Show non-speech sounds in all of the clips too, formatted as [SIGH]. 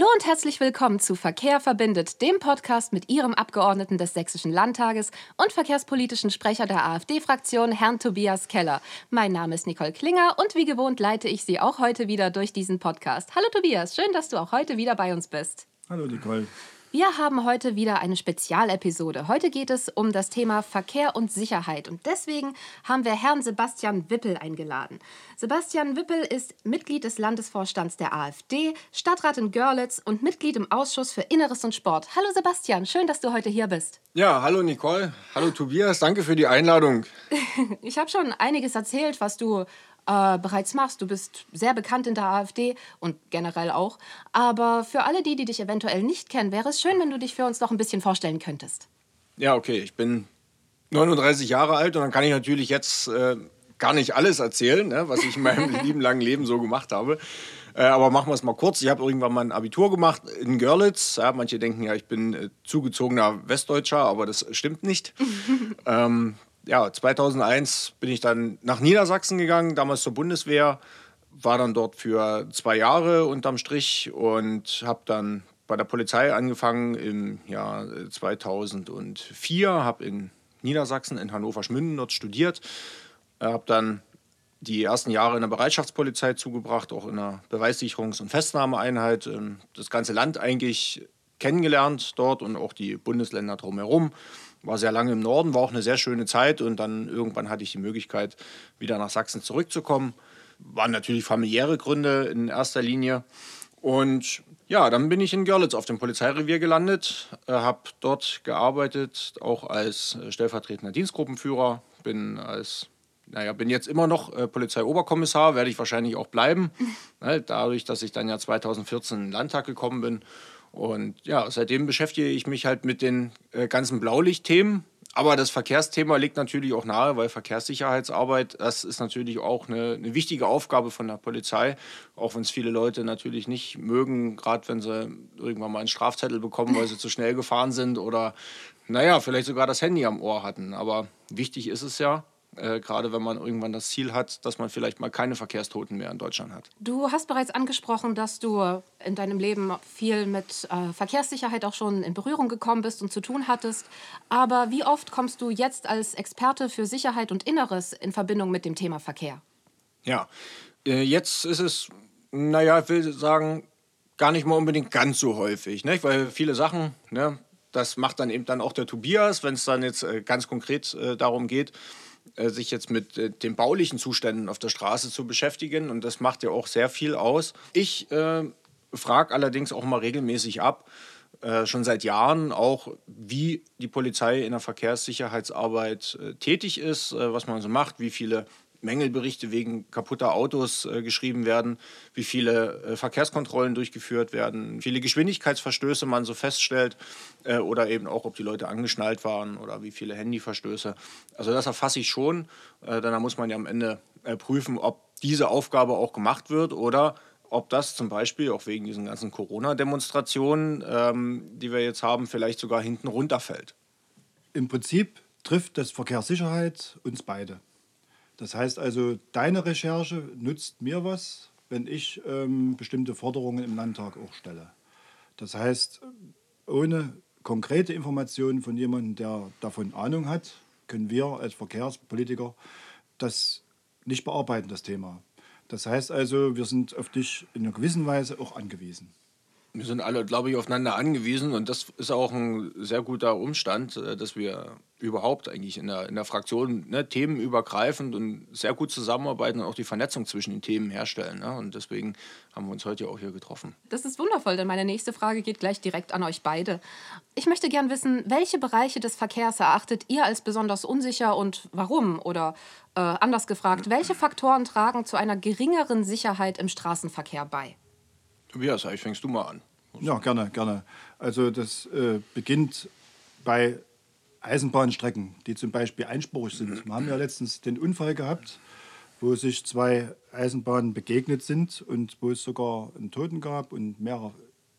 Hallo und herzlich willkommen zu Verkehr verbindet, dem Podcast mit Ihrem Abgeordneten des Sächsischen Landtages und verkehrspolitischen Sprecher der AfD-Fraktion, Herrn Tobias Keller. Mein Name ist Nicole Klinger und wie gewohnt leite ich Sie auch heute wieder durch diesen Podcast. Hallo Tobias, schön, dass du auch heute wieder bei uns bist. Hallo Nicole. Wir haben heute wieder eine Spezialepisode. Heute geht es um das Thema Verkehr und Sicherheit. Und deswegen haben wir Herrn Sebastian Wippel eingeladen. Sebastian Wippel ist Mitglied des Landesvorstands der AfD, Stadtrat in Görlitz und Mitglied im Ausschuss für Inneres und Sport. Hallo Sebastian, schön, dass du heute hier bist. Ja, hallo Nicole. Hallo Tobias, danke für die Einladung. [LAUGHS] ich habe schon einiges erzählt, was du äh, bereits machst. Du bist sehr bekannt in der AfD und generell auch. Aber für alle die, die dich eventuell nicht kennen, wäre es schön, wenn du dich für uns noch ein bisschen vorstellen könntest. Ja, okay. Ich bin 39 Jahre alt und dann kann ich natürlich jetzt äh, gar nicht alles erzählen, ne, was ich in meinem [LAUGHS] lieben langen Leben so gemacht habe. Äh, aber machen wir es mal kurz. Ich habe irgendwann mal ein Abitur gemacht in Görlitz. Ja, manche denken ja, ich bin äh, zugezogener Westdeutscher, aber das stimmt nicht. [LAUGHS] ähm, ja, 2001 bin ich dann nach Niedersachsen gegangen, damals zur Bundeswehr, war dann dort für zwei Jahre unterm Strich und habe dann bei der Polizei angefangen im Jahr 2004, habe in Niedersachsen, in Hannover-Schmünden dort studiert, habe dann die ersten Jahre in der Bereitschaftspolizei zugebracht, auch in der Beweissicherungs- und Festnahmeeinheit, ähm, das ganze Land eigentlich kennengelernt dort und auch die Bundesländer drumherum war sehr lange im Norden, war auch eine sehr schöne Zeit und dann irgendwann hatte ich die Möglichkeit, wieder nach Sachsen zurückzukommen. Waren natürlich familiäre Gründe in erster Linie. Und ja, dann bin ich in Görlitz auf dem Polizeirevier gelandet, äh, habe dort gearbeitet, auch als äh, stellvertretender Dienstgruppenführer, bin als naja, bin jetzt immer noch äh, Polizeioberkommissar, werde ich wahrscheinlich auch bleiben. [LAUGHS] ne, dadurch, dass ich dann ja 2014 in den Landtag gekommen bin und ja, seitdem beschäftige ich mich halt mit den äh, ganzen Blaulichtthemen. Aber das Verkehrsthema liegt natürlich auch nahe, weil Verkehrssicherheitsarbeit, das ist natürlich auch eine, eine wichtige Aufgabe von der Polizei, auch wenn es viele Leute natürlich nicht mögen, gerade wenn sie irgendwann mal einen Strafzettel bekommen, weil sie zu schnell gefahren sind oder, naja, vielleicht sogar das Handy am Ohr hatten. Aber wichtig ist es ja, äh, gerade wenn man irgendwann das Ziel hat, dass man vielleicht mal keine Verkehrstoten mehr in Deutschland hat. Du hast bereits angesprochen, dass du in deinem Leben viel mit äh, Verkehrssicherheit auch schon in Berührung gekommen bist und zu tun hattest. Aber wie oft kommst du jetzt als Experte für Sicherheit und Inneres in Verbindung mit dem Thema Verkehr? Ja, äh, jetzt ist es, naja, ich will sagen, gar nicht mal unbedingt ganz so häufig, ne? weil viele Sachen, ne, das macht dann eben dann auch der Tobias, wenn es dann jetzt äh, ganz konkret äh, darum geht, sich jetzt mit äh, den baulichen Zuständen auf der Straße zu beschäftigen. Und das macht ja auch sehr viel aus. Ich äh, frage allerdings auch mal regelmäßig ab, äh, schon seit Jahren auch, wie die Polizei in der Verkehrssicherheitsarbeit äh, tätig ist, äh, was man so macht, wie viele Mängelberichte wegen kaputter Autos äh, geschrieben werden, wie viele äh, Verkehrskontrollen durchgeführt werden, wie viele Geschwindigkeitsverstöße man so feststellt äh, oder eben auch, ob die Leute angeschnallt waren oder wie viele Handyverstöße. Also das erfasse ich schon. Äh, dann muss man ja am Ende äh, prüfen, ob diese Aufgabe auch gemacht wird oder ob das zum Beispiel auch wegen diesen ganzen Corona-Demonstrationen, ähm, die wir jetzt haben, vielleicht sogar hinten runterfällt. Im Prinzip trifft das Verkehrssicherheit uns beide. Das heißt also, deine Recherche nützt mir was, wenn ich ähm, bestimmte Forderungen im Landtag auch stelle. Das heißt, ohne konkrete Informationen von jemandem, der davon Ahnung hat, können wir als Verkehrspolitiker das nicht bearbeiten, das Thema. Das heißt also, wir sind auf dich in einer gewissen Weise auch angewiesen wir sind alle, glaube ich, aufeinander angewiesen und das ist auch ein sehr guter Umstand, äh, dass wir überhaupt eigentlich in der, in der Fraktion ne, themenübergreifend und sehr gut zusammenarbeiten und auch die Vernetzung zwischen den Themen herstellen. Ne? Und deswegen haben wir uns heute auch hier getroffen. Das ist wundervoll, denn meine nächste Frage geht gleich direkt an euch beide. Ich möchte gern wissen, welche Bereiche des Verkehrs erachtet ihr als besonders unsicher und warum? Oder äh, anders gefragt, welche Faktoren tragen zu einer geringeren Sicherheit im Straßenverkehr bei? Tobias, vielleicht fängst du mal an. Ja, gerne, gerne. Also das äh, beginnt bei Eisenbahnstrecken, die zum Beispiel einspurig sind. Wir haben ja letztens den Unfall gehabt, wo sich zwei Eisenbahnen begegnet sind und wo es sogar einen Toten gab und mehrere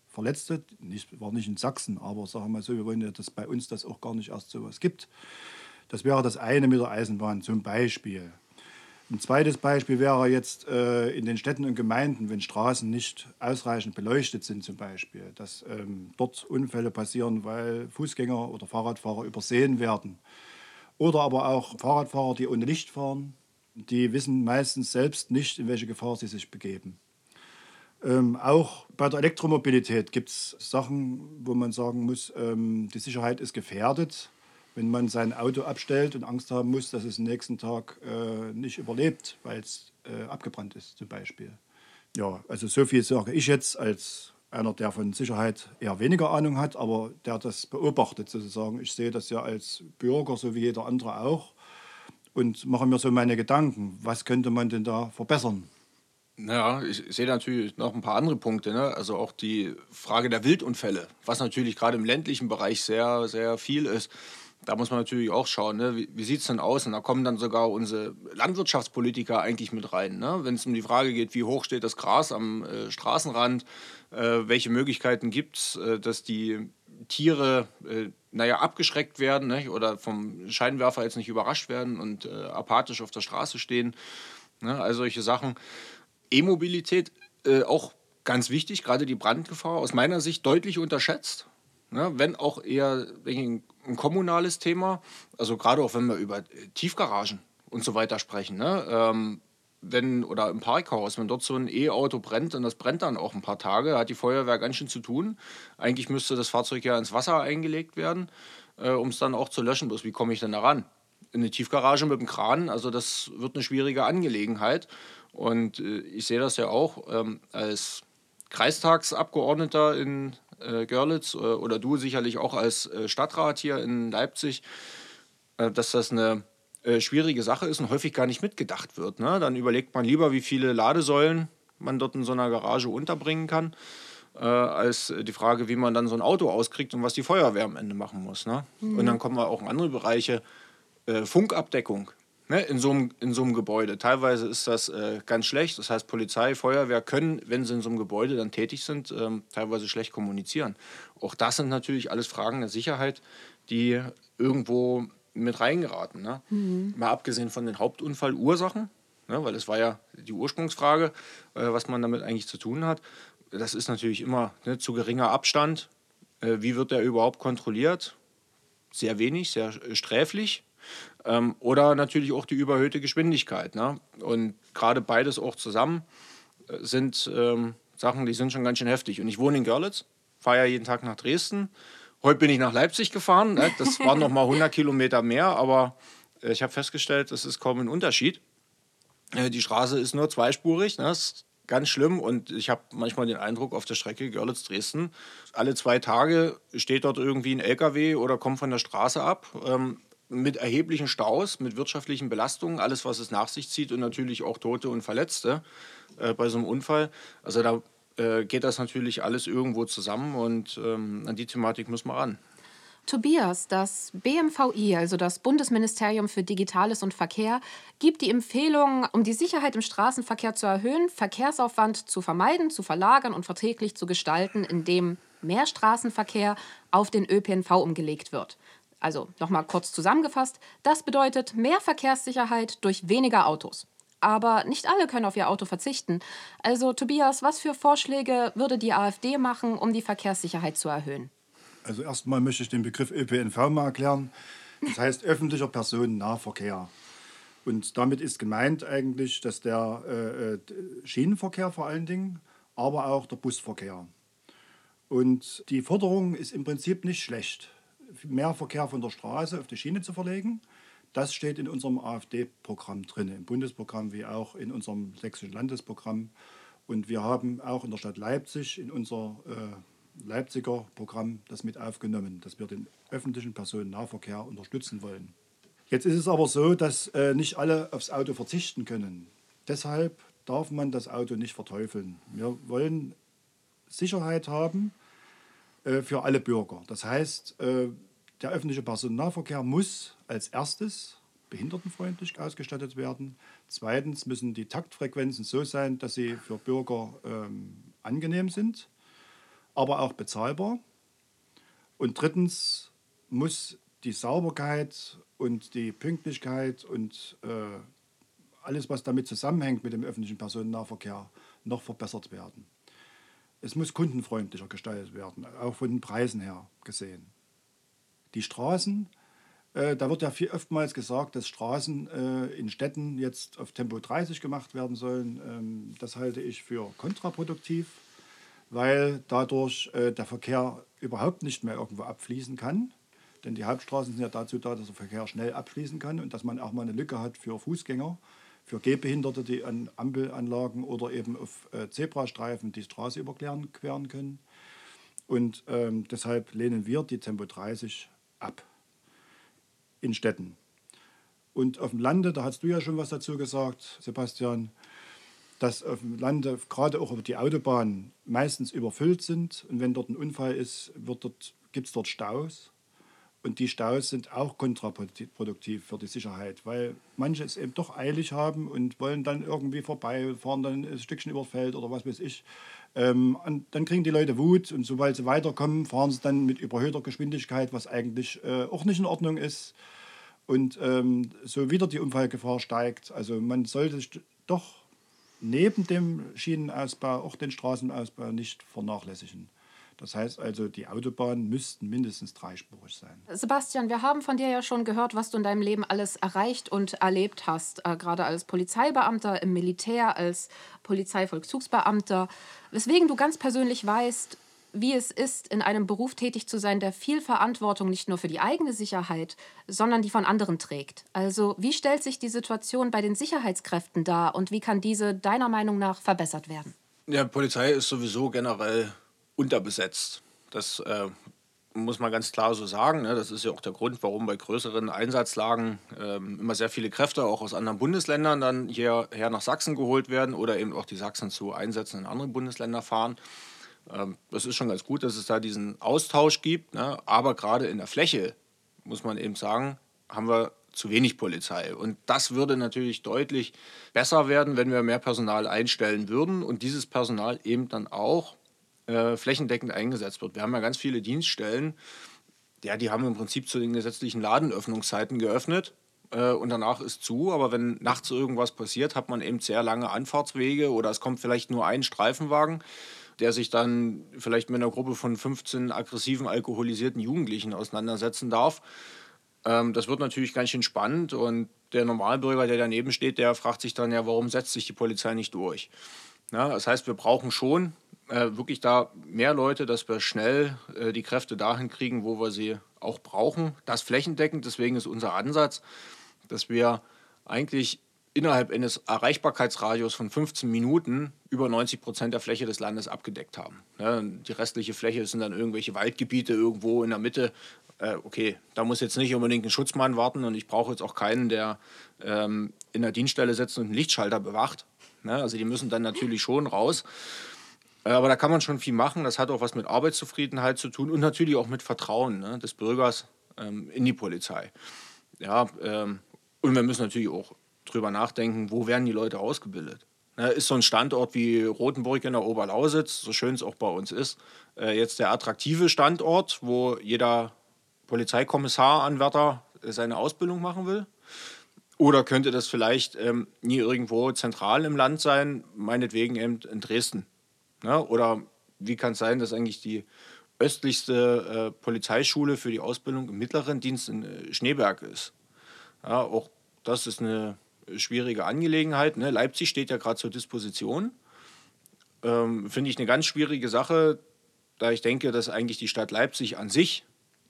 Verletzte. Nicht, war nicht in Sachsen, aber sagen wir mal so, wir wollen ja, dass bei uns das auch gar nicht erst so was gibt. Das wäre das eine mit der Eisenbahn zum Beispiel. Ein zweites Beispiel wäre jetzt äh, in den Städten und Gemeinden, wenn Straßen nicht ausreichend beleuchtet sind zum Beispiel, dass ähm, dort Unfälle passieren, weil Fußgänger oder Fahrradfahrer übersehen werden. Oder aber auch Fahrradfahrer, die ohne Licht fahren, die wissen meistens selbst nicht, in welche Gefahr sie sich begeben. Ähm, auch bei der Elektromobilität gibt es Sachen, wo man sagen muss, ähm, die Sicherheit ist gefährdet wenn man sein Auto abstellt und Angst haben muss, dass es nächsten Tag äh, nicht überlebt, weil es äh, abgebrannt ist zum Beispiel. Ja, also so viel sage ich jetzt als einer, der von Sicherheit eher weniger Ahnung hat, aber der das beobachtet sozusagen. Ich sehe das ja als Bürger, so wie jeder andere auch, und mache mir so meine Gedanken, was könnte man denn da verbessern? Ja, ich sehe natürlich noch ein paar andere Punkte. Ne? Also auch die Frage der Wildunfälle, was natürlich gerade im ländlichen Bereich sehr, sehr viel ist da muss man natürlich auch schauen, ne? wie, wie sieht es denn aus? Und da kommen dann sogar unsere Landwirtschaftspolitiker eigentlich mit rein. Ne? Wenn es um die Frage geht, wie hoch steht das Gras am äh, Straßenrand, äh, welche Möglichkeiten gibt es, äh, dass die Tiere, äh, naja, abgeschreckt werden ne? oder vom Scheinwerfer jetzt nicht überrascht werden und äh, apathisch auf der Straße stehen. Ne? Also solche Sachen. E-Mobilität äh, auch ganz wichtig, gerade die Brandgefahr aus meiner Sicht deutlich unterschätzt. Ne, wenn auch eher ein, ein kommunales Thema, also gerade auch wenn wir über Tiefgaragen und so weiter sprechen. Ne? Ähm, wenn, oder im Parkhaus, wenn dort so ein E-Auto brennt und das brennt dann auch ein paar Tage, hat die Feuerwehr ganz schön zu tun. Eigentlich müsste das Fahrzeug ja ins Wasser eingelegt werden, äh, um es dann auch zu löschen. Bloß wie komme ich denn da ran? In eine Tiefgarage mit dem Kran, also das wird eine schwierige Angelegenheit. Und äh, ich sehe das ja auch ähm, als Kreistagsabgeordneter in äh, Görlitz äh, oder du sicherlich auch als äh, Stadtrat hier in Leipzig, äh, dass das eine äh, schwierige Sache ist und häufig gar nicht mitgedacht wird. Ne? Dann überlegt man lieber, wie viele Ladesäulen man dort in so einer Garage unterbringen kann, als die Frage, wie man dann so ein Auto auskriegt und was die Feuerwehr am Ende machen muss. Ne? Mhm. Und dann kommen wir auch in andere Bereiche. Funkabdeckung ne, in, so einem, in so einem Gebäude. Teilweise ist das äh, ganz schlecht. Das heißt, Polizei, Feuerwehr können, wenn sie in so einem Gebäude dann tätig sind, ähm, teilweise schlecht kommunizieren. Auch das sind natürlich alles Fragen der Sicherheit, die irgendwo mit reingeraten. Ne? Mhm. Mal abgesehen von den Hauptunfallursachen, ne, weil es war ja die Ursprungsfrage, äh, was man damit eigentlich zu tun hat. Das ist natürlich immer ne, zu geringer Abstand. Äh, wie wird der überhaupt kontrolliert? Sehr wenig, sehr sträflich. Ähm, oder natürlich auch die überhöhte Geschwindigkeit. Ne? Und gerade beides auch zusammen äh, sind ähm, Sachen, die sind schon ganz schön heftig. Und ich wohne in Görlitz, fahre ja jeden Tag nach Dresden. Heute bin ich nach Leipzig gefahren. Ne? Das waren noch mal 100 Kilometer mehr, aber äh, ich habe festgestellt, das ist kaum ein Unterschied. Äh, die Straße ist nur zweispurig. Ne? Das ist ganz schlimm und ich habe manchmal den Eindruck auf der Strecke Görlitz-Dresden, alle zwei Tage steht dort irgendwie ein LKW oder kommt von der Straße ab. Ähm, mit erheblichen Staus, mit wirtschaftlichen Belastungen, alles, was es nach sich zieht und natürlich auch Tote und Verletzte äh, bei so einem Unfall. Also da äh, geht das natürlich alles irgendwo zusammen und ähm, an die Thematik muss man ran. Tobias, das BMVI, also das Bundesministerium für Digitales und Verkehr, gibt die Empfehlung, um die Sicherheit im Straßenverkehr zu erhöhen, Verkehrsaufwand zu vermeiden, zu verlagern und verträglich zu gestalten, indem mehr Straßenverkehr auf den ÖPNV umgelegt wird. Also nochmal kurz zusammengefasst, das bedeutet mehr Verkehrssicherheit durch weniger Autos. Aber nicht alle können auf ihr Auto verzichten. Also Tobias, was für Vorschläge würde die AfD machen, um die Verkehrssicherheit zu erhöhen? Also erstmal möchte ich den Begriff ÖPNV mal erklären. Das heißt öffentlicher Personennahverkehr. Und damit ist gemeint eigentlich, dass der äh, äh Schienenverkehr vor allen Dingen, aber auch der Busverkehr. Und die Forderung ist im Prinzip nicht schlecht mehr Verkehr von der Straße auf die Schiene zu verlegen. Das steht in unserem AfD-Programm drin, im Bundesprogramm wie auch in unserem sächsischen Landesprogramm. Und wir haben auch in der Stadt Leipzig in unser äh, Leipziger Programm das mit aufgenommen, dass wir den öffentlichen Personennahverkehr unterstützen wollen. Jetzt ist es aber so, dass äh, nicht alle aufs Auto verzichten können. Deshalb darf man das Auto nicht verteufeln. Wir wollen Sicherheit haben äh, für alle Bürger. Das heißt, äh, der öffentliche Personennahverkehr muss als erstes behindertenfreundlich ausgestattet werden. Zweitens müssen die Taktfrequenzen so sein, dass sie für Bürger ähm, angenehm sind, aber auch bezahlbar. Und drittens muss die Sauberkeit und die Pünktlichkeit und äh, alles, was damit zusammenhängt mit dem öffentlichen Personennahverkehr, noch verbessert werden. Es muss kundenfreundlicher gestaltet werden, auch von den Preisen her gesehen. Die Straßen, äh, da wird ja viel, oftmals gesagt, dass Straßen äh, in Städten jetzt auf Tempo 30 gemacht werden sollen. Ähm, das halte ich für kontraproduktiv, weil dadurch äh, der Verkehr überhaupt nicht mehr irgendwo abfließen kann. Denn die Hauptstraßen sind ja dazu da, dass der Verkehr schnell abfließen kann und dass man auch mal eine Lücke hat für Fußgänger für Gehbehinderte, die an Ampelanlagen oder eben auf äh, Zebrastreifen die Straße überqueren queren können. Und ähm, deshalb lehnen wir die Tempo 30 ab in Städten. Und auf dem Lande, da hast du ja schon was dazu gesagt, Sebastian, dass auf dem Lande gerade auch die Autobahnen meistens überfüllt sind. Und wenn dort ein Unfall ist, gibt es dort Staus. Und die Staus sind auch kontraproduktiv für die Sicherheit, weil manche es eben doch eilig haben und wollen dann irgendwie vorbei, fahren dann ein Stückchen über Feld oder was weiß ich. Ähm, und dann kriegen die Leute Wut und sobald sie weiterkommen, fahren sie dann mit überhöhter Geschwindigkeit, was eigentlich äh, auch nicht in Ordnung ist. Und ähm, so wieder die Unfallgefahr steigt. Also man sollte doch neben dem Schienenausbau auch den Straßenausbau nicht vernachlässigen. Das heißt also, die Autobahnen müssten mindestens dreispurig sein. Sebastian, wir haben von dir ja schon gehört, was du in deinem Leben alles erreicht und erlebt hast, äh, gerade als Polizeibeamter im Militär, als Polizeivollzugsbeamter, weswegen du ganz persönlich weißt, wie es ist, in einem Beruf tätig zu sein, der viel Verantwortung nicht nur für die eigene Sicherheit, sondern die von anderen trägt. Also wie stellt sich die Situation bei den Sicherheitskräften dar und wie kann diese deiner Meinung nach verbessert werden? Ja, Polizei ist sowieso generell unterbesetzt. Das äh, muss man ganz klar so sagen. Ne? Das ist ja auch der Grund, warum bei größeren Einsatzlagen ähm, immer sehr viele Kräfte auch aus anderen Bundesländern dann hierher nach Sachsen geholt werden oder eben auch die Sachsen zu Einsätzen in andere Bundesländer fahren. Ähm, das ist schon ganz gut, dass es da diesen Austausch gibt. Ne? Aber gerade in der Fläche, muss man eben sagen, haben wir zu wenig Polizei. Und das würde natürlich deutlich besser werden, wenn wir mehr Personal einstellen würden und dieses Personal eben dann auch äh, flächendeckend eingesetzt wird. Wir haben ja ganz viele Dienststellen, ja, die haben im Prinzip zu den gesetzlichen Ladenöffnungszeiten geöffnet äh, und danach ist zu. Aber wenn nachts irgendwas passiert, hat man eben sehr lange Anfahrtswege oder es kommt vielleicht nur ein Streifenwagen, der sich dann vielleicht mit einer Gruppe von 15 aggressiven, alkoholisierten Jugendlichen auseinandersetzen darf. Ähm, das wird natürlich ganz schön spannend und der Normalbürger, der daneben steht, der fragt sich dann ja, warum setzt sich die Polizei nicht durch? Ja, das heißt, wir brauchen schon äh, wirklich da mehr Leute, dass wir schnell äh, die Kräfte dahin kriegen, wo wir sie auch brauchen. Das flächendeckend, deswegen ist unser Ansatz, dass wir eigentlich innerhalb eines Erreichbarkeitsradius von 15 Minuten über 90 Prozent der Fläche des Landes abgedeckt haben. Ja, die restliche Fläche sind dann irgendwelche Waldgebiete irgendwo in der Mitte. Äh, okay, da muss jetzt nicht unbedingt ein Schutzmann warten und ich brauche jetzt auch keinen, der ähm, in der Dienststelle sitzt und einen Lichtschalter bewacht. Ja, also die müssen dann natürlich schon raus. Äh, aber da kann man schon viel machen. Das hat auch was mit Arbeitszufriedenheit zu tun und natürlich auch mit Vertrauen ne, des Bürgers ähm, in die Polizei. Ja, ähm, und wir müssen natürlich auch drüber nachdenken, wo werden die Leute ausgebildet. Ne, ist so ein Standort wie Rothenburg in der Oberlausitz, so schön es auch bei uns ist, äh, jetzt der attraktive Standort, wo jeder Polizeikommissaranwärter seine Ausbildung machen will? Oder könnte das vielleicht ähm, nie irgendwo zentral im Land sein, meinetwegen eben in Dresden? Ne? Oder wie kann es sein, dass eigentlich die östlichste äh, Polizeischule für die Ausbildung im mittleren Dienst in äh, Schneeberg ist? Ja, auch das ist eine schwierige Angelegenheit. Ne? Leipzig steht ja gerade zur Disposition. Ähm, Finde ich eine ganz schwierige Sache, da ich denke, dass eigentlich die Stadt Leipzig an sich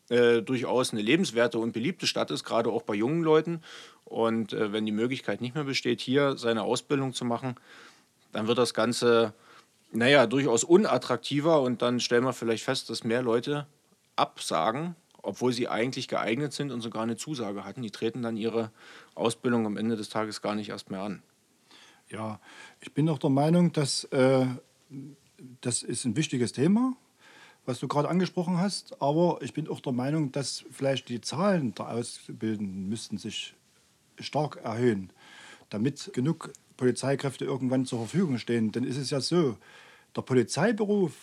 äh, durchaus eine lebenswerte und beliebte Stadt ist, gerade auch bei jungen Leuten. Und äh, wenn die Möglichkeit nicht mehr besteht, hier seine Ausbildung zu machen, dann wird das Ganze naja, durchaus unattraktiver und dann stellen wir vielleicht fest, dass mehr Leute absagen, obwohl sie eigentlich geeignet sind und sogar eine Zusage hatten. Die treten dann ihre Ausbildung am Ende des Tages gar nicht erst mehr an. Ja, ich bin auch der Meinung, dass äh, das ist ein wichtiges Thema, was du gerade angesprochen hast. Aber ich bin auch der Meinung, dass vielleicht die Zahlen der Ausbildenden müssten sich stark erhöhen, damit genug Polizeikräfte irgendwann zur Verfügung stehen. Denn ist es ja so, der Polizeiberuf,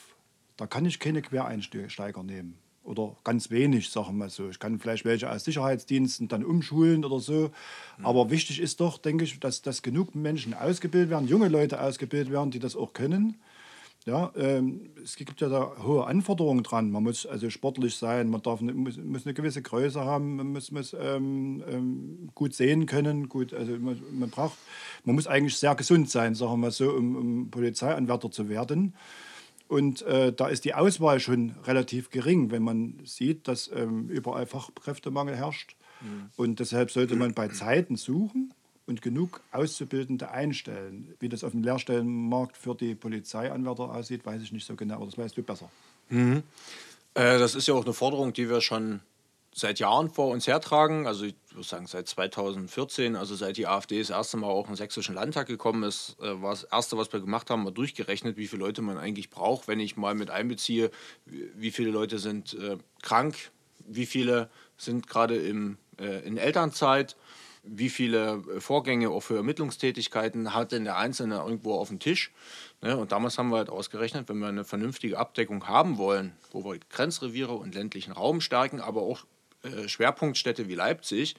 da kann ich keine Quereinsteiger nehmen. oder ganz wenig, sagen wir mal so. Ich kann vielleicht welche aus Sicherheitsdiensten dann umschulen oder so. Mhm. Aber wichtig ist doch, denke ich, dass, dass genug Menschen ausgebildet werden, junge Leute ausgebildet werden, die das auch können. Ja, ähm, es gibt ja da hohe Anforderungen dran. Man muss also sportlich sein, man darf muss, muss eine gewisse Größe haben, man muss, muss ähm, ähm, gut sehen können. Gut, also man, man, braucht, man muss eigentlich sehr gesund sein, sagen wir so, um, um Polizeianwärter zu werden. Und äh, da ist die Auswahl schon relativ gering, wenn man sieht, dass ähm, überall Fachkräftemangel herrscht. Mhm. Und deshalb sollte man bei Zeiten suchen und genug Auszubildende einstellen. Wie das auf dem Lehrstellenmarkt für die Polizeianwärter aussieht, weiß ich nicht so genau, aber das weißt du besser. Mhm. Äh, das ist ja auch eine Forderung, die wir schon seit Jahren vor uns hertragen. Also ich würde sagen seit 2014, also seit die AfD das erste Mal auch in den sächsischen Landtag gekommen ist, äh, war das erste, was wir gemacht haben, mal durchgerechnet, wie viele Leute man eigentlich braucht, wenn ich mal mit einbeziehe, wie viele Leute sind äh, krank, wie viele sind gerade im, äh, in Elternzeit wie viele äh, Vorgänge auch für Ermittlungstätigkeiten hat denn der Einzelne irgendwo auf dem Tisch. Ne? Und damals haben wir halt ausgerechnet, wenn wir eine vernünftige Abdeckung haben wollen, wo wir Grenzreviere und ländlichen Raum stärken, aber auch äh, Schwerpunktstädte wie Leipzig,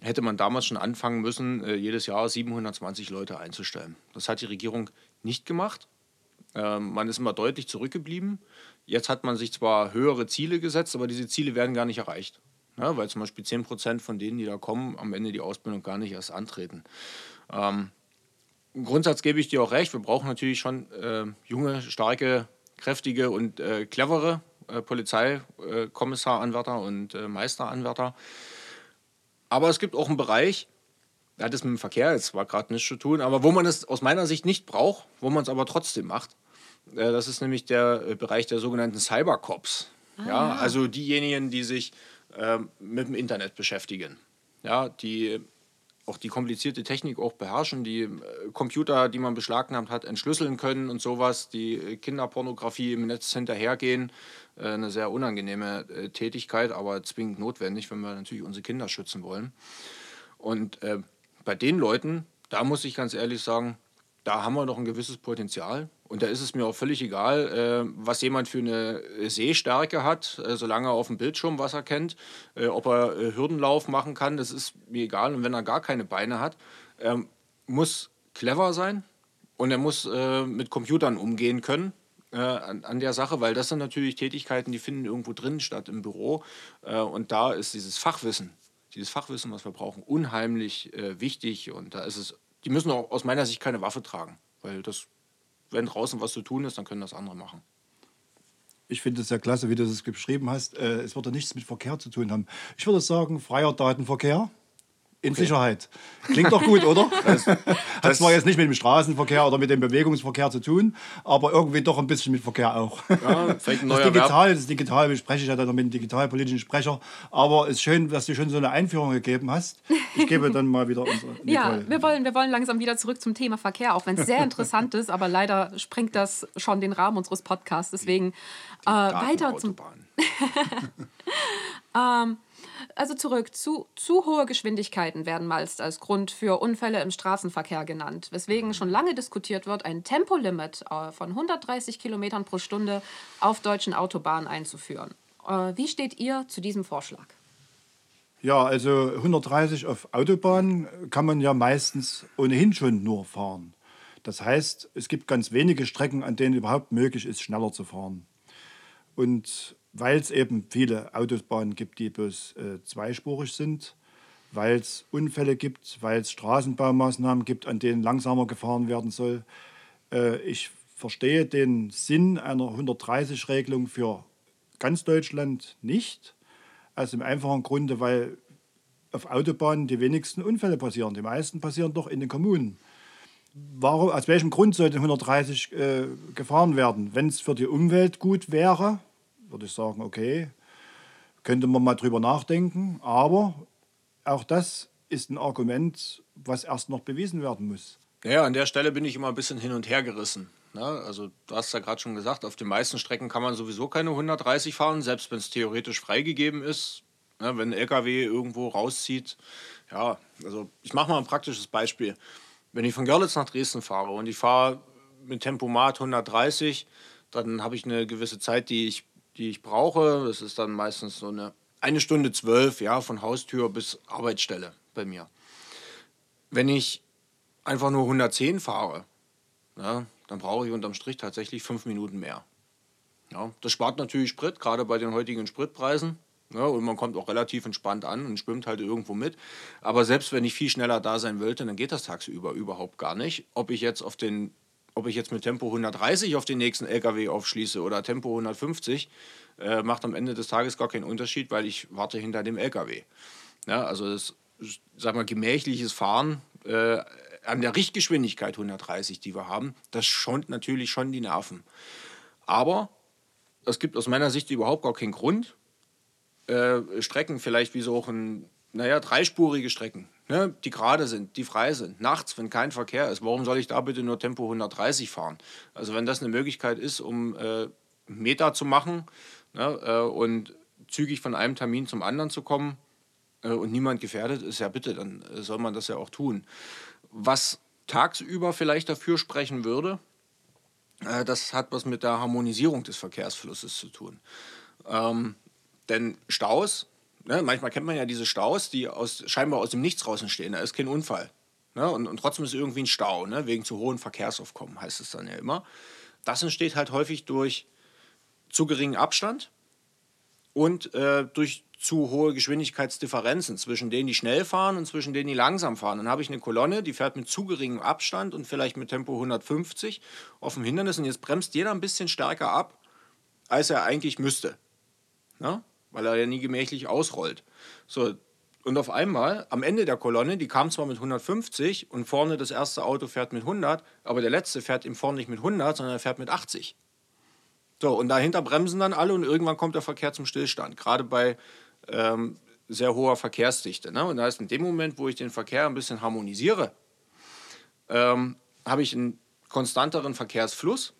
hätte man damals schon anfangen müssen, äh, jedes Jahr 720 Leute einzustellen. Das hat die Regierung nicht gemacht. Ähm, man ist immer deutlich zurückgeblieben. Jetzt hat man sich zwar höhere Ziele gesetzt, aber diese Ziele werden gar nicht erreicht. Ja, weil zum Beispiel 10 Prozent von denen, die da kommen, am Ende die Ausbildung gar nicht erst antreten. Ähm, Im Grundsatz gebe ich dir auch recht, wir brauchen natürlich schon äh, junge, starke, kräftige und äh, clevere äh, Polizeikommissaranwärter und äh, Meisteranwärter. Aber es gibt auch einen Bereich, der hat es mit dem Verkehr jetzt zwar gerade nichts zu tun, aber wo man es aus meiner Sicht nicht braucht, wo man es aber trotzdem macht. Äh, das ist nämlich der äh, Bereich der sogenannten Cybercops. Ah, ja, also diejenigen, die sich äh, mit dem Internet beschäftigen. Ja, die auch die komplizierte Technik auch beherrschen, die äh, Computer, die man beschlagnahmt hat, entschlüsseln können und sowas, die Kinderpornografie im Netz hinterhergehen. Äh, eine sehr unangenehme äh, Tätigkeit, aber zwingend notwendig, wenn wir natürlich unsere Kinder schützen wollen. Und äh, bei den Leuten, da muss ich ganz ehrlich sagen, da haben wir noch ein gewisses Potenzial. Und da ist es mir auch völlig egal, äh, was jemand für eine Sehstärke hat, äh, solange er auf dem Bildschirm was erkennt, äh, ob er äh, Hürdenlauf machen kann, das ist mir egal. Und wenn er gar keine Beine hat, muss clever sein und er muss äh, mit Computern umgehen können. Äh, an, an, der Sache, weil das sind natürlich Tätigkeiten, die finden irgendwo drin statt im Büro. und da ist dieses Fachwissen, dieses Fachwissen, was wir brauchen, unheimlich wichtig. Und da ist es, die müssen auch aus meiner Sicht keine Waffe tragen, weil das wenn draußen was zu tun ist, dann können das andere machen. Ich finde es ja klasse, wie du das beschrieben hast. Äh, es würde nichts mit Verkehr zu tun haben. Ich würde sagen, freier Datenverkehr in okay. Sicherheit. Klingt doch gut, oder? [LAUGHS] Hat zwar jetzt nicht mit dem Straßenverkehr oder mit dem Bewegungsverkehr zu tun, aber irgendwie doch ein bisschen mit Verkehr auch. Ja, vielleicht ein neuer das Digital, das Digital spreche ich ja dann mit dem digitalpolitischen Sprecher. Aber es ist schön, dass du schon so eine Einführung gegeben hast. Ich gebe dann mal wieder unsere [LAUGHS] Nicole. Ja, wir wollen, wir wollen langsam wieder zurück zum Thema Verkehr, auch wenn es sehr interessant ist, aber leider sprengt das schon den Rahmen unseres Podcasts. Deswegen äh, weiter zum... [LAUGHS] ähm, also zurück, zu, zu hohe Geschwindigkeiten werden meist als Grund für Unfälle im Straßenverkehr genannt, weswegen schon lange diskutiert wird, ein Tempolimit äh, von 130 Kilometern pro Stunde auf deutschen Autobahnen einzuführen. Äh, wie steht ihr zu diesem Vorschlag? Ja, also 130 auf Autobahnen kann man ja meistens ohnehin schon nur fahren. Das heißt, es gibt ganz wenige Strecken, an denen überhaupt möglich ist, schneller zu fahren. Und weil es eben viele Autobahnen gibt, die bloß äh, zweispurig sind, weil es Unfälle gibt, weil es Straßenbaumaßnahmen gibt, an denen langsamer gefahren werden soll. Äh, ich verstehe den Sinn einer 130-Regelung für ganz Deutschland nicht. Aus dem einfachen Grunde, weil auf Autobahnen die wenigsten Unfälle passieren. Die meisten passieren doch in den Kommunen. Warum, aus welchem Grund sollte 130 äh, gefahren werden? Wenn es für die Umwelt gut wäre, würde ich sagen, okay, könnte man mal drüber nachdenken. Aber auch das ist ein Argument, was erst noch bewiesen werden muss. Ja, an der Stelle bin ich immer ein bisschen hin und her gerissen. Ne? Also du hast ja gerade schon gesagt, auf den meisten Strecken kann man sowieso keine 130 fahren, selbst wenn es theoretisch freigegeben ist. Ne? Wenn ein LKW irgendwo rauszieht. Ja, also ich mache mal ein praktisches Beispiel. Wenn ich von Görlitz nach Dresden fahre und ich fahre mit Tempomat 130, dann habe ich eine gewisse Zeit, die ich die ich brauche. Das ist dann meistens so eine eine Stunde zwölf, ja, von Haustür bis Arbeitsstelle bei mir. Wenn ich einfach nur 110 fahre, ja, dann brauche ich unterm Strich tatsächlich fünf Minuten mehr. Ja, das spart natürlich Sprit, gerade bei den heutigen Spritpreisen. Ja, und man kommt auch relativ entspannt an und schwimmt halt irgendwo mit. Aber selbst wenn ich viel schneller da sein wollte, dann geht das tagsüber überhaupt gar nicht. Ob ich jetzt auf den ob ich jetzt mit Tempo 130 auf den nächsten LKW aufschließe oder Tempo 150, äh, macht am Ende des Tages gar keinen Unterschied, weil ich warte hinter dem LKW. Ja, also das, sag mal, gemächliches Fahren äh, an der Richtgeschwindigkeit 130, die wir haben, das schont natürlich schon die Nerven. Aber es gibt aus meiner Sicht überhaupt gar keinen Grund, äh, Strecken vielleicht wie so auch ein, naja, dreispurige Strecken, ne, die gerade sind, die frei sind, nachts, wenn kein Verkehr ist. Warum soll ich da bitte nur Tempo 130 fahren? Also wenn das eine Möglichkeit ist, um äh, Meter zu machen ne, äh, und zügig von einem Termin zum anderen zu kommen äh, und niemand gefährdet ist, ja bitte, dann äh, soll man das ja auch tun. Was tagsüber vielleicht dafür sprechen würde, äh, das hat was mit der Harmonisierung des Verkehrsflusses zu tun. Ähm, denn Staus Ne? Manchmal kennt man ja diese Staus, die aus, scheinbar aus dem Nichts raus entstehen. Da ist kein Unfall. Ne? Und, und trotzdem ist irgendwie ein Stau, ne? wegen zu hohen Verkehrsaufkommen, heißt es dann ja immer. Das entsteht halt häufig durch zu geringen Abstand und äh, durch zu hohe Geschwindigkeitsdifferenzen zwischen denen, die schnell fahren und zwischen denen, die langsam fahren. Dann habe ich eine Kolonne, die fährt mit zu geringem Abstand und vielleicht mit Tempo 150 auf dem Hindernis und jetzt bremst jeder ein bisschen stärker ab, als er eigentlich müsste. Ne? Weil er ja nie gemächlich ausrollt. So, und auf einmal, am Ende der Kolonne, die kam zwar mit 150 und vorne das erste Auto fährt mit 100, aber der letzte fährt ihm vorne nicht mit 100, sondern er fährt mit 80. So, und dahinter bremsen dann alle und irgendwann kommt der Verkehr zum Stillstand, gerade bei ähm, sehr hoher Verkehrsdichte. Ne? Und da ist in dem Moment, wo ich den Verkehr ein bisschen harmonisiere, ähm, habe ich einen konstanteren Verkehrsfluss,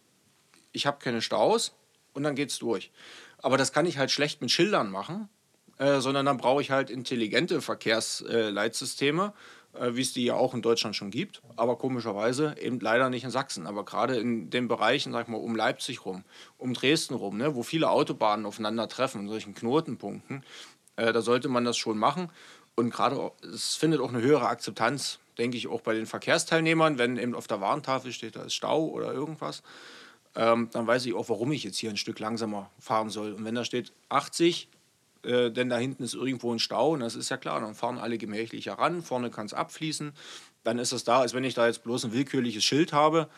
ich habe keine Staus und dann geht es durch. Aber das kann ich halt schlecht mit Schildern machen, äh, sondern dann brauche ich halt intelligente Verkehrsleitsysteme, äh, wie es die ja auch in Deutschland schon gibt, aber komischerweise eben leider nicht in Sachsen. Aber gerade in den Bereichen, sag ich mal, um Leipzig rum, um Dresden rum, ne, wo viele Autobahnen aufeinandertreffen, in solchen Knotenpunkten, äh, da sollte man das schon machen. Und gerade es findet auch eine höhere Akzeptanz, denke ich, auch bei den Verkehrsteilnehmern, wenn eben auf der Warntafel steht, da ist Stau oder irgendwas ähm, dann weiß ich auch, warum ich jetzt hier ein Stück langsamer fahren soll. Und wenn da steht 80, äh, denn da hinten ist irgendwo ein Stau, und das ist ja klar, dann fahren alle gemächlicher ran, vorne kann es abfließen, dann ist es da, als wenn ich da jetzt bloß ein willkürliches Schild habe,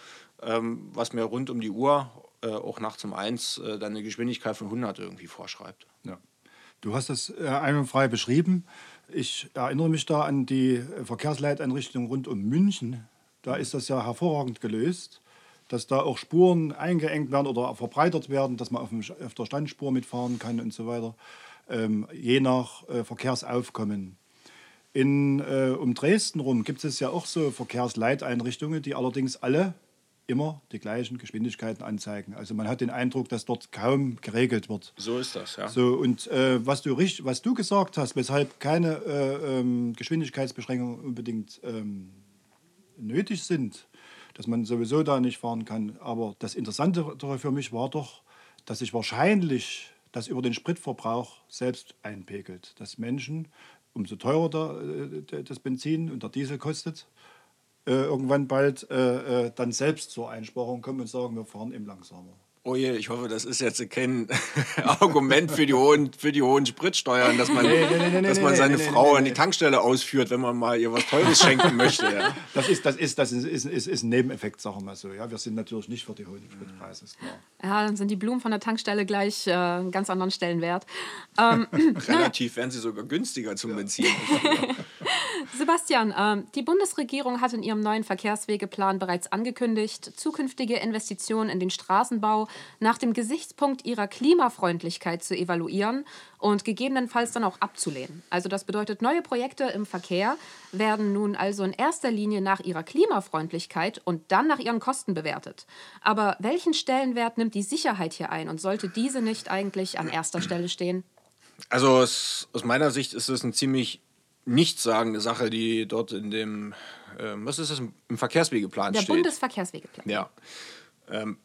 ähm, was mir rund um die Uhr, äh, auch nachts um eins, äh, dann eine Geschwindigkeit von 100 irgendwie vorschreibt. Ja. Du hast das äh, einwandfrei beschrieben. Ich erinnere mich da an die Verkehrsleiteinrichtung rund um München. Da ist das ja hervorragend gelöst dass da auch Spuren eingeengt werden oder verbreitert werden, dass man auf, dem, auf der Standspur mitfahren kann und so weiter, ähm, je nach äh, Verkehrsaufkommen. In, äh, um Dresden rum gibt es ja auch so Verkehrsleiteinrichtungen, die allerdings alle immer die gleichen Geschwindigkeiten anzeigen. Also man hat den Eindruck, dass dort kaum geregelt wird. So ist das, ja. So, und äh, was, du, was du gesagt hast, weshalb keine äh, ähm, Geschwindigkeitsbeschränkungen unbedingt ähm, nötig sind, dass man sowieso da nicht fahren kann. Aber das Interessante für mich war doch, dass sich wahrscheinlich das über den Spritverbrauch selbst einpegelt. Dass Menschen, umso teurer der, äh, das Benzin und der Diesel kostet, äh, irgendwann bald äh, dann selbst zur Einsparung kommen und sagen, wir fahren eben langsamer. Oh je, ich hoffe, das ist jetzt kein [LAUGHS] Argument für die hohen, für die hohen Spritsteuern, dass man, nee, nee, nee, dass man seine Frau an die Tankstelle ausführt, wenn man mal ihr was Teures [LAUGHS] schenken möchte. Ja. Das, ist, das, ist, das ist, ist, ist, ist ein Nebeneffekt, sagen wir mal so. Ja? Wir sind natürlich nicht für die hohen Spritpreise, ist klar. Ja, dann sind die Blumen von der Tankstelle gleich äh, einen ganz anderen Stellenwert. Ähm, [CLEARS THROAT] [LAUGHS] Relativ werden sie sogar günstiger zum ja. Benzin. Sebastian, äh, die Bundesregierung hat in ihrem neuen Verkehrswegeplan bereits angekündigt, zukünftige Investitionen in den Straßenbau nach dem Gesichtspunkt ihrer Klimafreundlichkeit zu evaluieren und gegebenenfalls dann auch abzulehnen. Also das bedeutet, neue Projekte im Verkehr werden nun also in erster Linie nach ihrer Klimafreundlichkeit und dann nach ihren Kosten bewertet. Aber welchen Stellenwert nimmt die Sicherheit hier ein und sollte diese nicht eigentlich an erster Stelle stehen? Also aus, aus meiner Sicht ist es eine ziemlich nichtssagende Sache, die dort in dem, äh, was ist das, im Verkehrswegeplan Der steht. Der Bundesverkehrswegeplan. Ja. Ähm,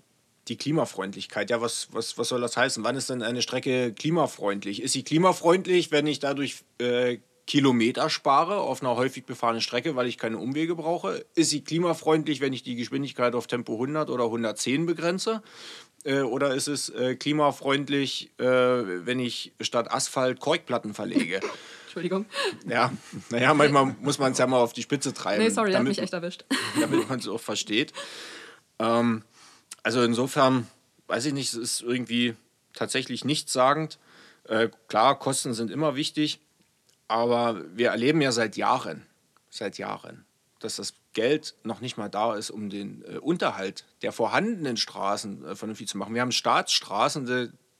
die Klimafreundlichkeit. Ja, was, was, was soll das heißen? Wann ist denn eine Strecke klimafreundlich? Ist sie klimafreundlich, wenn ich dadurch äh, Kilometer spare auf einer häufig befahrenen Strecke, weil ich keine Umwege brauche? Ist sie klimafreundlich, wenn ich die Geschwindigkeit auf Tempo 100 oder 110 begrenze? Äh, oder ist es äh, klimafreundlich, äh, wenn ich statt Asphalt Korkplatten verlege? [LAUGHS] Entschuldigung. Ja, naja, manchmal muss man es ja mal auf die Spitze treiben. Nee, sorry, damit, hat mich echt erwischt. [LAUGHS] Damit man es auch versteht. Ähm, also insofern, weiß ich nicht, es ist irgendwie tatsächlich nichtssagend. Äh, klar, Kosten sind immer wichtig, aber wir erleben ja seit Jahren, seit Jahren, dass das Geld noch nicht mal da ist, um den äh, Unterhalt der vorhandenen Straßen äh, vernünftig zu machen. Wir haben Staatsstraßen,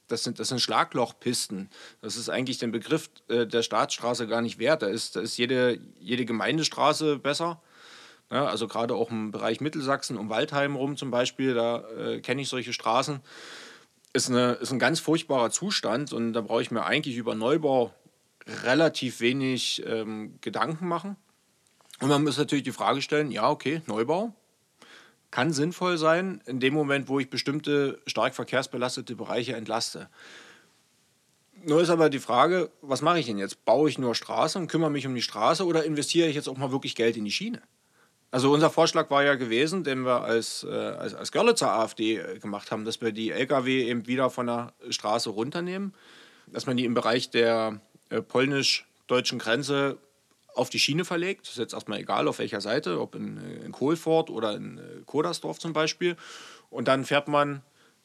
das sind, das sind Schlaglochpisten. Das ist eigentlich den Begriff äh, der Staatsstraße gar nicht wert. Da ist, da ist jede, jede Gemeindestraße besser. Ja, also gerade auch im Bereich Mittelsachsen, um Waldheim rum zum Beispiel, da äh, kenne ich solche Straßen. Ist, eine, ist ein ganz furchtbarer Zustand und da brauche ich mir eigentlich über Neubau relativ wenig ähm, Gedanken machen. Und man muss natürlich die Frage stellen, ja, okay, Neubau kann sinnvoll sein in dem Moment, wo ich bestimmte stark verkehrsbelastete Bereiche entlaste. Nur ist aber die Frage, was mache ich denn jetzt? Baue ich nur Straße und kümmere mich um die Straße oder investiere ich jetzt auch mal wirklich Geld in die Schiene? Also unser Vorschlag war ja gewesen, den wir als, äh, als, als Görlitzer AfD äh, gemacht haben, dass wir die Lkw eben wieder von der Straße runternehmen, dass man die im Bereich der äh, polnisch-deutschen Grenze auf die Schiene verlegt. Das ist jetzt erstmal egal, auf welcher Seite, ob in, äh, in Kohlfort oder in äh, Kodersdorf zum Beispiel. Und dann fährt man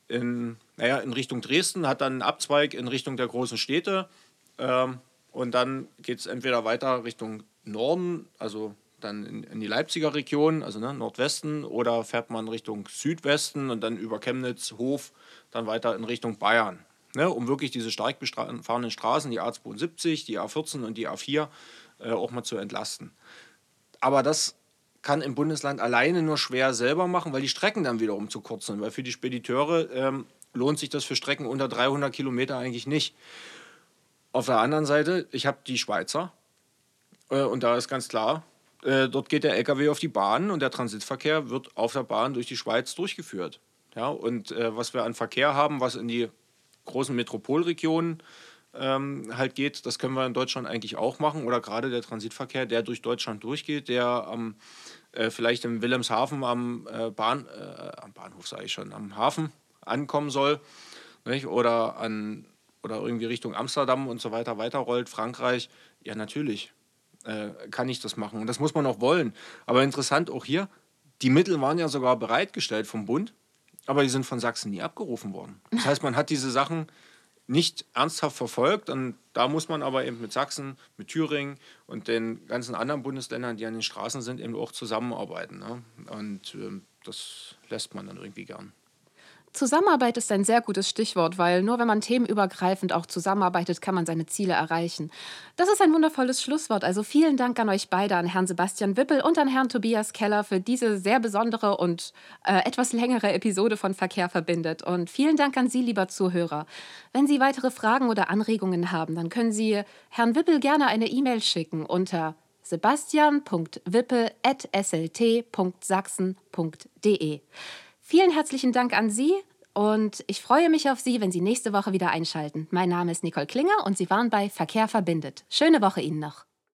in, naja, in Richtung Dresden, hat dann einen Abzweig in Richtung der großen Städte. Ähm, und dann geht es entweder weiter Richtung Norden, also dann in, in die Leipziger Region, also ne, Nordwesten, oder fährt man Richtung Südwesten und dann über Chemnitz, Hof, dann weiter in Richtung Bayern. Ne, um wirklich diese stark befahrenen Straßen, die A72, die A14 und die A4, äh, auch mal zu entlasten. Aber das kann im Bundesland alleine nur schwer selber machen, weil die Strecken dann wiederum zu kurz sind. Weil für die Spediteure ähm, lohnt sich das für Strecken unter 300 Kilometer eigentlich nicht. Auf der anderen Seite, ich habe die Schweizer äh, und da ist ganz klar, äh, dort geht der LKW auf die Bahn und der Transitverkehr wird auf der Bahn durch die Schweiz durchgeführt. Ja, und äh, was wir an Verkehr haben, was in die großen Metropolregionen ähm, halt geht, das können wir in Deutschland eigentlich auch machen. Oder gerade der Transitverkehr, der durch Deutschland durchgeht, der am, äh, vielleicht in Wilhelmshaven am, äh, Bahn, äh, am Bahnhof, sage ich schon, am Hafen ankommen soll. Nicht? Oder, an, oder irgendwie Richtung Amsterdam und so weiter weiterrollt, Frankreich. Ja, natürlich äh, kann ich das machen. Und das muss man auch wollen. Aber interessant auch hier, die Mittel waren ja sogar bereitgestellt vom Bund, aber die sind von Sachsen nie abgerufen worden. Das heißt, man hat diese Sachen nicht ernsthaft verfolgt. Und da muss man aber eben mit Sachsen, mit Thüringen und den ganzen anderen Bundesländern, die an den Straßen sind, eben auch zusammenarbeiten. Ne? Und äh, das lässt man dann irgendwie gern. Zusammenarbeit ist ein sehr gutes Stichwort, weil nur wenn man themenübergreifend auch zusammenarbeitet, kann man seine Ziele erreichen. Das ist ein wundervolles Schlusswort. Also vielen Dank an euch beide, an Herrn Sebastian Wippel und an Herrn Tobias Keller für diese sehr besondere und äh, etwas längere Episode von Verkehr verbindet. Und vielen Dank an Sie, lieber Zuhörer. Wenn Sie weitere Fragen oder Anregungen haben, dann können Sie Herrn Wippel gerne eine E-Mail schicken unter sebastian.wippel.slt.sachsen.de. Vielen herzlichen Dank an Sie und ich freue mich auf Sie, wenn Sie nächste Woche wieder einschalten. Mein Name ist Nicole Klinger und Sie waren bei Verkehr verbindet. Schöne Woche Ihnen noch.